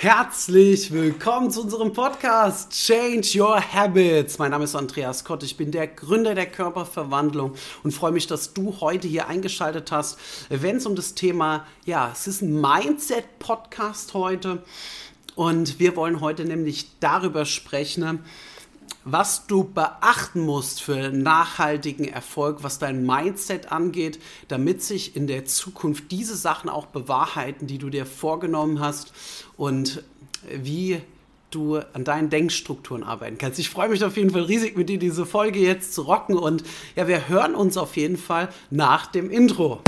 Herzlich willkommen zu unserem Podcast Change Your Habits. Mein Name ist Andreas Kott, ich bin der Gründer der Körperverwandlung und freue mich, dass du heute hier eingeschaltet hast, wenn es um das Thema, ja, es ist ein Mindset-Podcast heute und wir wollen heute nämlich darüber sprechen, was du beachten musst für nachhaltigen Erfolg, was dein Mindset angeht, damit sich in der Zukunft diese Sachen auch bewahrheiten, die du dir vorgenommen hast und wie du an deinen Denkstrukturen arbeiten kannst. Ich freue mich auf jeden Fall riesig, mit dir diese Folge jetzt zu rocken und ja, wir hören uns auf jeden Fall nach dem Intro.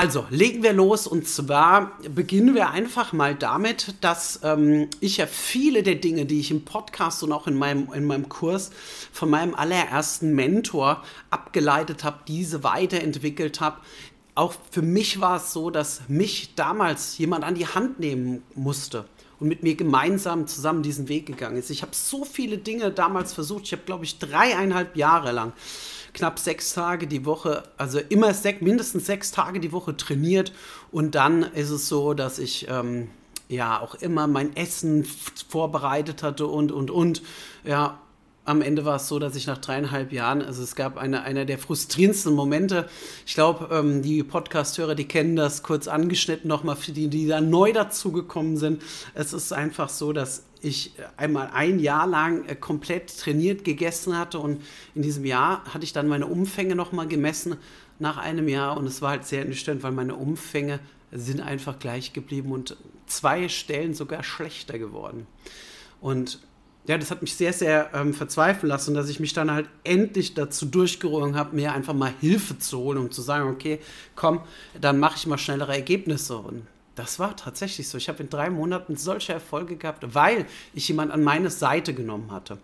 Also, legen wir los und zwar beginnen wir einfach mal damit, dass ähm, ich ja viele der Dinge, die ich im Podcast und auch in meinem, in meinem Kurs von meinem allerersten Mentor abgeleitet habe, diese weiterentwickelt habe. Auch für mich war es so, dass mich damals jemand an die Hand nehmen musste und mit mir gemeinsam zusammen diesen Weg gegangen ist. Ich habe so viele Dinge damals versucht. Ich habe, glaube ich, dreieinhalb Jahre lang knapp sechs Tage die Woche, also immer sech, mindestens sechs Tage die Woche trainiert. Und dann ist es so, dass ich ähm, ja auch immer mein Essen vorbereitet hatte und, und, und. Ja, am Ende war es so, dass ich nach dreieinhalb Jahren, also es gab eine, einer der frustrierendsten Momente. Ich glaube, ähm, die Podcast-Hörer, die kennen das kurz angeschnitten nochmal für die, die da neu dazugekommen sind. Es ist einfach so, dass ich einmal ein Jahr lang äh, komplett trainiert gegessen hatte und in diesem Jahr hatte ich dann meine Umfänge nochmal gemessen nach einem Jahr und es war halt sehr ernüchternd, weil meine Umfänge sind einfach gleich geblieben und zwei Stellen sogar schlechter geworden. Und ja, das hat mich sehr, sehr ähm, verzweifeln lassen, dass ich mich dann halt endlich dazu durchgerungen habe, mir einfach mal Hilfe zu holen, um zu sagen, okay, komm, dann mache ich mal schnellere Ergebnisse. Und das war tatsächlich so. Ich habe in drei Monaten solche Erfolge gehabt, weil ich jemanden an meine Seite genommen hatte,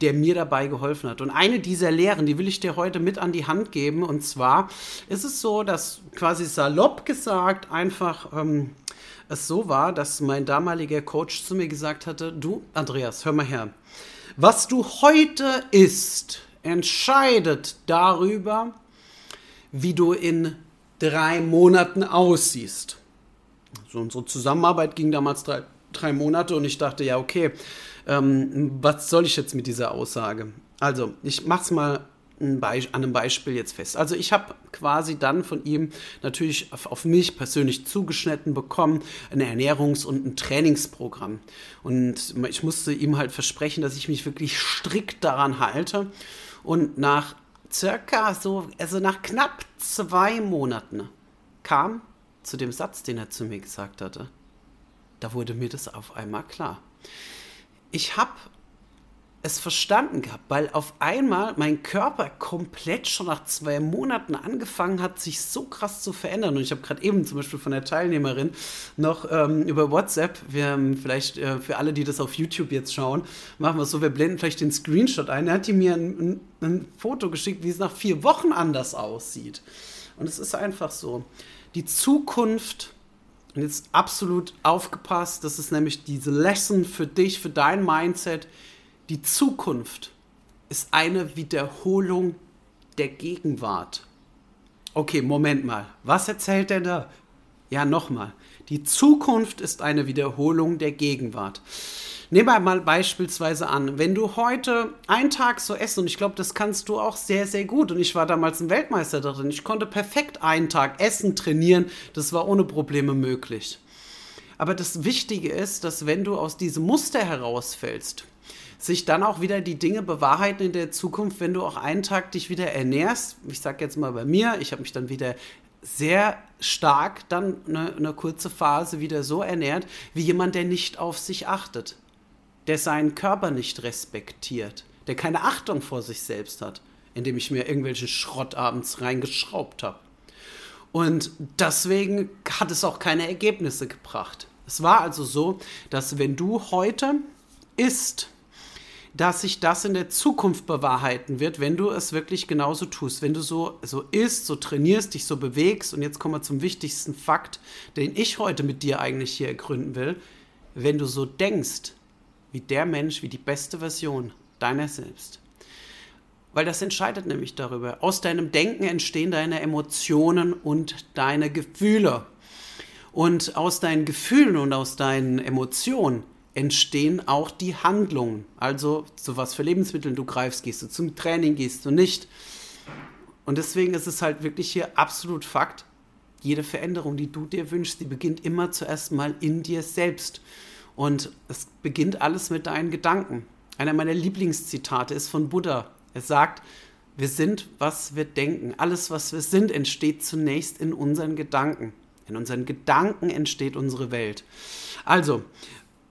der mir dabei geholfen hat. Und eine dieser Lehren, die will ich dir heute mit an die Hand geben. Und zwar ist es so, dass quasi salopp gesagt einfach ähm, es so war, dass mein damaliger Coach zu mir gesagt hatte, du Andreas, hör mal her, was du heute isst, entscheidet darüber, wie du in drei Monaten aussiehst. So unsere Zusammenarbeit ging damals drei, drei Monate und ich dachte, ja, okay, ähm, was soll ich jetzt mit dieser Aussage? Also, ich mach's mal an einem Beispiel jetzt fest. Also ich habe quasi dann von ihm natürlich auf, auf, mich persönlich zugeschnitten bekommen, ein Ernährungs- und ein Trainingsprogramm. Und ich musste ihm halt versprechen, dass ich mich wirklich strikt daran halte. Und nach circa so, also nach knapp zwei Monaten kam zu dem Satz, den er zu mir gesagt hatte, da wurde mir das auf einmal klar. Ich habe es verstanden gehabt, weil auf einmal mein Körper komplett schon nach zwei Monaten angefangen hat, sich so krass zu verändern. Und ich habe gerade eben zum Beispiel von der Teilnehmerin noch ähm, über WhatsApp, wir haben vielleicht äh, für alle, die das auf YouTube jetzt schauen, machen wir es so, wir blenden vielleicht den Screenshot ein. Da hat die mir ein, ein, ein Foto geschickt, wie es nach vier Wochen anders aussieht. Und es ist einfach so. Die Zukunft und jetzt absolut aufgepasst, das ist nämlich diese Lesson für dich, für dein Mindset die Zukunft ist eine Wiederholung der Gegenwart. Okay, Moment mal. Was erzählt er da? Ja, nochmal. Die Zukunft ist eine Wiederholung der Gegenwart. Nehmen wir mal beispielsweise an, wenn du heute einen Tag so essen, und ich glaube, das kannst du auch sehr, sehr gut, und ich war damals ein Weltmeister darin, ich konnte perfekt einen Tag essen, trainieren, das war ohne Probleme möglich. Aber das Wichtige ist, dass wenn du aus diesem Muster herausfällst, sich dann auch wieder die Dinge bewahrheiten in der Zukunft, wenn du auch einen Tag dich wieder ernährst. Ich sage jetzt mal bei mir, ich habe mich dann wieder sehr stark dann eine, eine kurze Phase wieder so ernährt, wie jemand, der nicht auf sich achtet, der seinen Körper nicht respektiert, der keine Achtung vor sich selbst hat, indem ich mir irgendwelchen Schrott abends reingeschraubt habe. Und deswegen hat es auch keine Ergebnisse gebracht. Es war also so, dass wenn du heute isst, dass sich das in der Zukunft bewahrheiten wird, wenn du es wirklich genauso tust. Wenn du so, so isst, so trainierst, dich so bewegst. Und jetzt kommen wir zum wichtigsten Fakt, den ich heute mit dir eigentlich hier ergründen will. Wenn du so denkst, wie der Mensch, wie die beste Version deiner selbst. Weil das entscheidet nämlich darüber. Aus deinem Denken entstehen deine Emotionen und deine Gefühle. Und aus deinen Gefühlen und aus deinen Emotionen entstehen auch die Handlungen. Also zu was für Lebensmitteln du greifst, gehst du zum Training, gehst du nicht. Und deswegen ist es halt wirklich hier absolut Fakt, jede Veränderung, die du dir wünschst, die beginnt immer zuerst mal in dir selbst. Und es beginnt alles mit deinen Gedanken. Einer meiner Lieblingszitate ist von Buddha. Er sagt, wir sind, was wir denken. Alles, was wir sind, entsteht zunächst in unseren Gedanken. In unseren Gedanken entsteht unsere Welt. Also,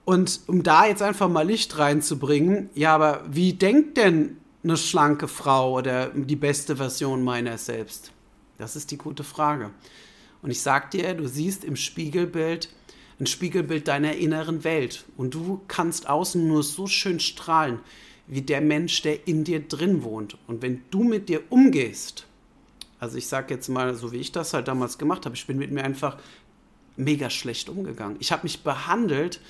und um da jetzt einfach mal Licht reinzubringen, ja, aber wie denkt denn eine schlanke Frau oder die beste Version meiner selbst? Das ist die gute Frage. Und ich sag dir, du siehst im Spiegelbild ein Spiegelbild deiner inneren Welt. Und du kannst außen nur so schön strahlen, wie der Mensch, der in dir drin wohnt. Und wenn du mit dir umgehst, also ich sage jetzt mal, so wie ich das halt damals gemacht habe, ich bin mit mir einfach mega schlecht umgegangen. Ich habe mich behandelt,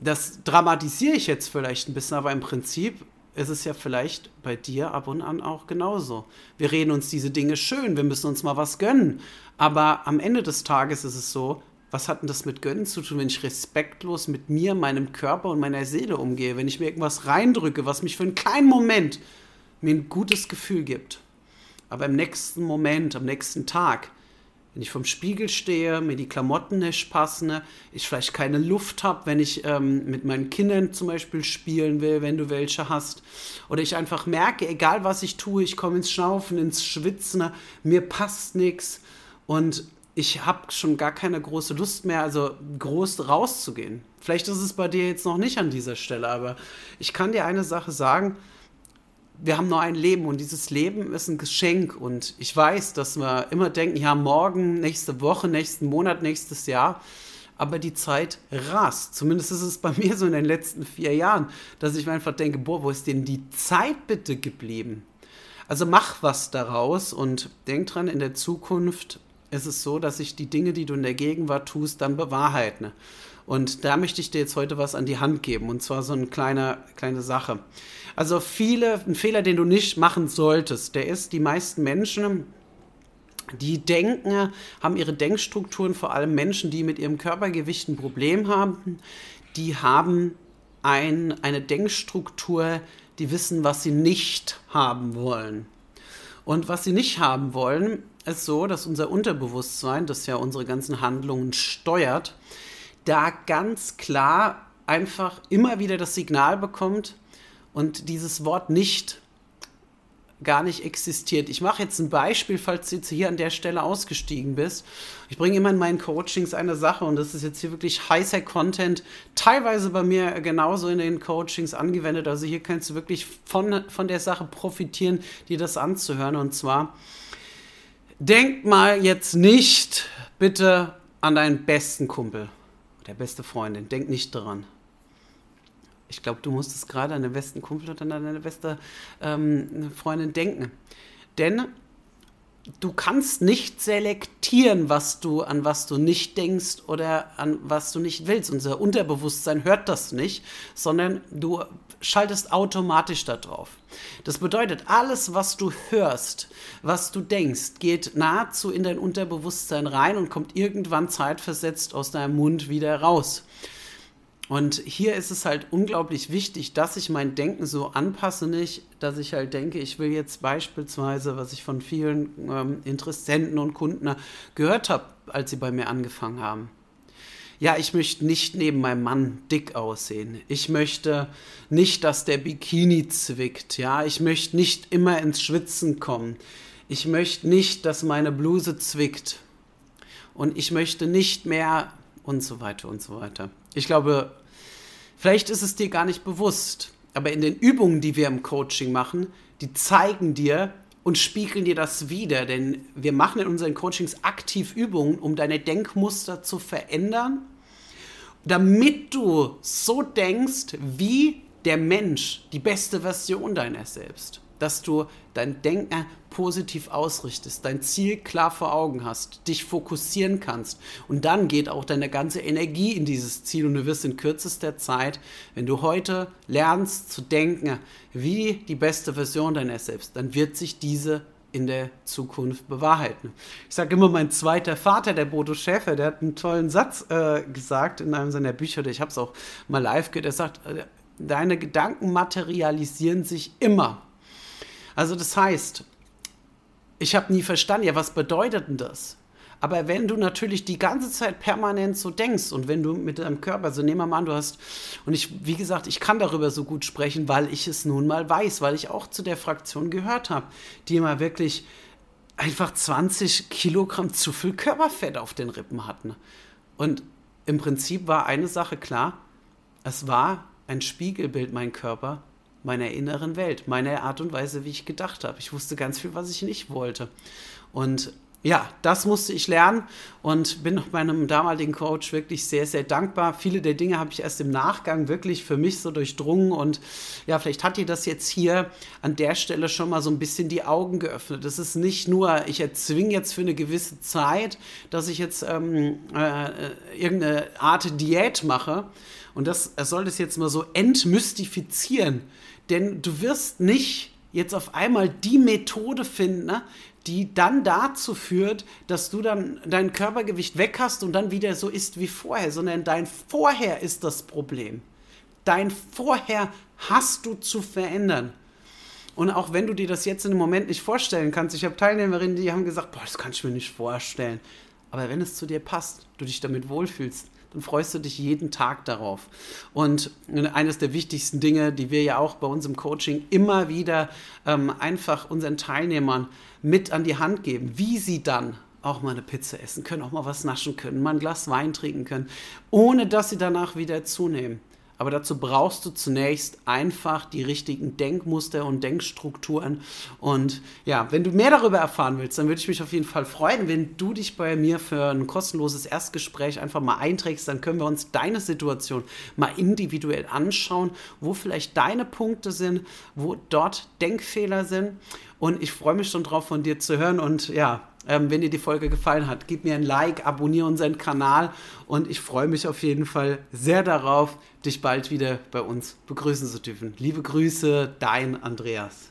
das dramatisiere ich jetzt vielleicht ein bisschen, aber im Prinzip ist es ja vielleicht bei dir ab und an auch genauso. Wir reden uns diese Dinge schön, wir müssen uns mal was gönnen. Aber am Ende des Tages ist es so, was hat denn das mit Gönnen zu tun, wenn ich respektlos mit mir, meinem Körper und meiner Seele umgehe, wenn ich mir irgendwas reindrücke, was mich für einen kleinen Moment mir ein gutes Gefühl gibt. Aber im nächsten Moment, am nächsten Tag, wenn ich vom Spiegel stehe, mir die Klamotten nicht passen, ich vielleicht keine Luft habe, wenn ich ähm, mit meinen Kindern zum Beispiel spielen will, wenn du welche hast, oder ich einfach merke, egal was ich tue, ich komme ins Schnaufen, ins Schwitzen, mir passt nichts und ich habe schon gar keine große Lust mehr, also groß rauszugehen. Vielleicht ist es bei dir jetzt noch nicht an dieser Stelle, aber ich kann dir eine Sache sagen. Wir haben nur ein Leben und dieses Leben ist ein Geschenk. Und ich weiß, dass wir immer denken, ja, morgen, nächste Woche, nächsten Monat, nächstes Jahr. Aber die Zeit rast. Zumindest ist es bei mir so in den letzten vier Jahren, dass ich mir einfach denke, boah, wo ist denn die Zeit bitte geblieben? Also mach was daraus und denk dran, in der Zukunft ist es so, dass sich die Dinge, die du in der Gegenwart tust, dann bewahrheiten. Und da möchte ich dir jetzt heute was an die Hand geben, und zwar so eine kleine, kleine Sache. Also viele, ein Fehler, den du nicht machen solltest, der ist, die meisten Menschen, die denken, haben ihre Denkstrukturen, vor allem Menschen, die mit ihrem Körpergewicht ein Problem haben, die haben ein, eine Denkstruktur, die wissen, was sie nicht haben wollen. Und was sie nicht haben wollen, ist so, dass unser Unterbewusstsein, das ja unsere ganzen Handlungen steuert, da ganz klar einfach immer wieder das Signal bekommt und dieses Wort nicht gar nicht existiert. Ich mache jetzt ein Beispiel, falls du jetzt hier an der Stelle ausgestiegen bist. Ich bringe immer in meinen Coachings eine Sache und das ist jetzt hier wirklich heißer Content, teilweise bei mir genauso in den Coachings angewendet. Also hier kannst du wirklich von, von der Sache profitieren, dir das anzuhören. Und zwar, Denk mal jetzt nicht bitte an deinen besten Kumpel, der beste Freundin. Denk nicht daran. Ich glaube, du musstest gerade an den besten Kumpel oder an deine beste ähm, Freundin denken. Denn du kannst nicht selektieren, was du an was du nicht denkst oder an was du nicht willst. Unser Unterbewusstsein hört das nicht, sondern du schaltest automatisch darauf. Das bedeutet, alles, was du hörst, was du denkst, geht nahezu in dein Unterbewusstsein rein und kommt irgendwann zeitversetzt aus deinem Mund wieder raus. Und hier ist es halt unglaublich wichtig, dass ich mein Denken so anpasse, nicht, dass ich halt denke, ich will jetzt beispielsweise, was ich von vielen ähm, Interessenten und Kunden gehört habe, als sie bei mir angefangen haben. Ja, ich möchte nicht neben meinem Mann dick aussehen. Ich möchte nicht, dass der Bikini zwickt. Ja, ich möchte nicht immer ins Schwitzen kommen. Ich möchte nicht, dass meine Bluse zwickt. Und ich möchte nicht mehr und so weiter und so weiter. Ich glaube, vielleicht ist es dir gar nicht bewusst, aber in den Übungen, die wir im Coaching machen, die zeigen dir und spiegeln dir das wieder, denn wir machen in unseren Coachings aktiv Übungen, um deine Denkmuster zu verändern, damit du so denkst wie der Mensch, die beste Version deiner selbst. Dass du dein Denken positiv ausrichtest, dein Ziel klar vor Augen hast, dich fokussieren kannst. Und dann geht auch deine ganze Energie in dieses Ziel und du wirst in kürzester Zeit, wenn du heute lernst zu denken, wie die beste Version deiner selbst, dann wird sich diese in der Zukunft bewahrheiten. Ich sage immer, mein zweiter Vater, der Bodo Schäfer, der hat einen tollen Satz äh, gesagt in einem seiner Bücher, ich habe es auch mal live gehört, er sagt, äh, deine Gedanken materialisieren sich immer. Also das heißt, ich habe nie verstanden, ja, was bedeutet denn das? Aber wenn du natürlich die ganze Zeit permanent so denkst und wenn du mit deinem Körper, so nehmen wir mal an, du hast, und ich, wie gesagt, ich kann darüber so gut sprechen, weil ich es nun mal weiß, weil ich auch zu der Fraktion gehört habe, die immer wirklich einfach 20 Kilogramm zu viel Körperfett auf den Rippen hatten. Und im Prinzip war eine Sache klar, es war ein Spiegelbild, mein Körper, meiner inneren Welt, meiner Art und Weise, wie ich gedacht habe. Ich wusste ganz viel, was ich nicht wollte. Und ja, das musste ich lernen und bin meinem damaligen Coach wirklich sehr, sehr dankbar. Viele der Dinge habe ich erst im Nachgang wirklich für mich so durchdrungen und ja, vielleicht hat dir das jetzt hier an der Stelle schon mal so ein bisschen die Augen geöffnet. Es ist nicht nur, ich erzwinge jetzt für eine gewisse Zeit, dass ich jetzt ähm, äh, irgendeine Art Diät mache und das soll das jetzt mal so entmystifizieren, denn du wirst nicht jetzt auf einmal die Methode finden, ne, die dann dazu führt, dass du dann dein Körpergewicht weg hast und dann wieder so ist wie vorher, sondern dein Vorher ist das Problem. Dein Vorher hast du zu verändern. Und auch wenn du dir das jetzt in dem Moment nicht vorstellen kannst, ich habe Teilnehmerinnen, die haben gesagt, boah, das kann ich mir nicht vorstellen. Aber wenn es zu dir passt, du dich damit wohlfühlst, dann freust du dich jeden Tag darauf. Und eines der wichtigsten Dinge, die wir ja auch bei uns im Coaching immer wieder ähm, einfach unseren Teilnehmern mit an die Hand geben, wie sie dann auch mal eine Pizza essen können, auch mal was naschen können, mal ein Glas Wein trinken können, ohne dass sie danach wieder zunehmen. Aber dazu brauchst du zunächst einfach die richtigen Denkmuster und Denkstrukturen. Und ja, wenn du mehr darüber erfahren willst, dann würde ich mich auf jeden Fall freuen, wenn du dich bei mir für ein kostenloses Erstgespräch einfach mal einträgst. Dann können wir uns deine Situation mal individuell anschauen, wo vielleicht deine Punkte sind, wo dort Denkfehler sind. Und ich freue mich schon drauf, von dir zu hören. Und ja, ähm, wenn dir die Folge gefallen hat, gib mir ein Like, abonniere unseren Kanal und ich freue mich auf jeden Fall sehr darauf, dich bald wieder bei uns begrüßen zu dürfen. Liebe Grüße, dein Andreas.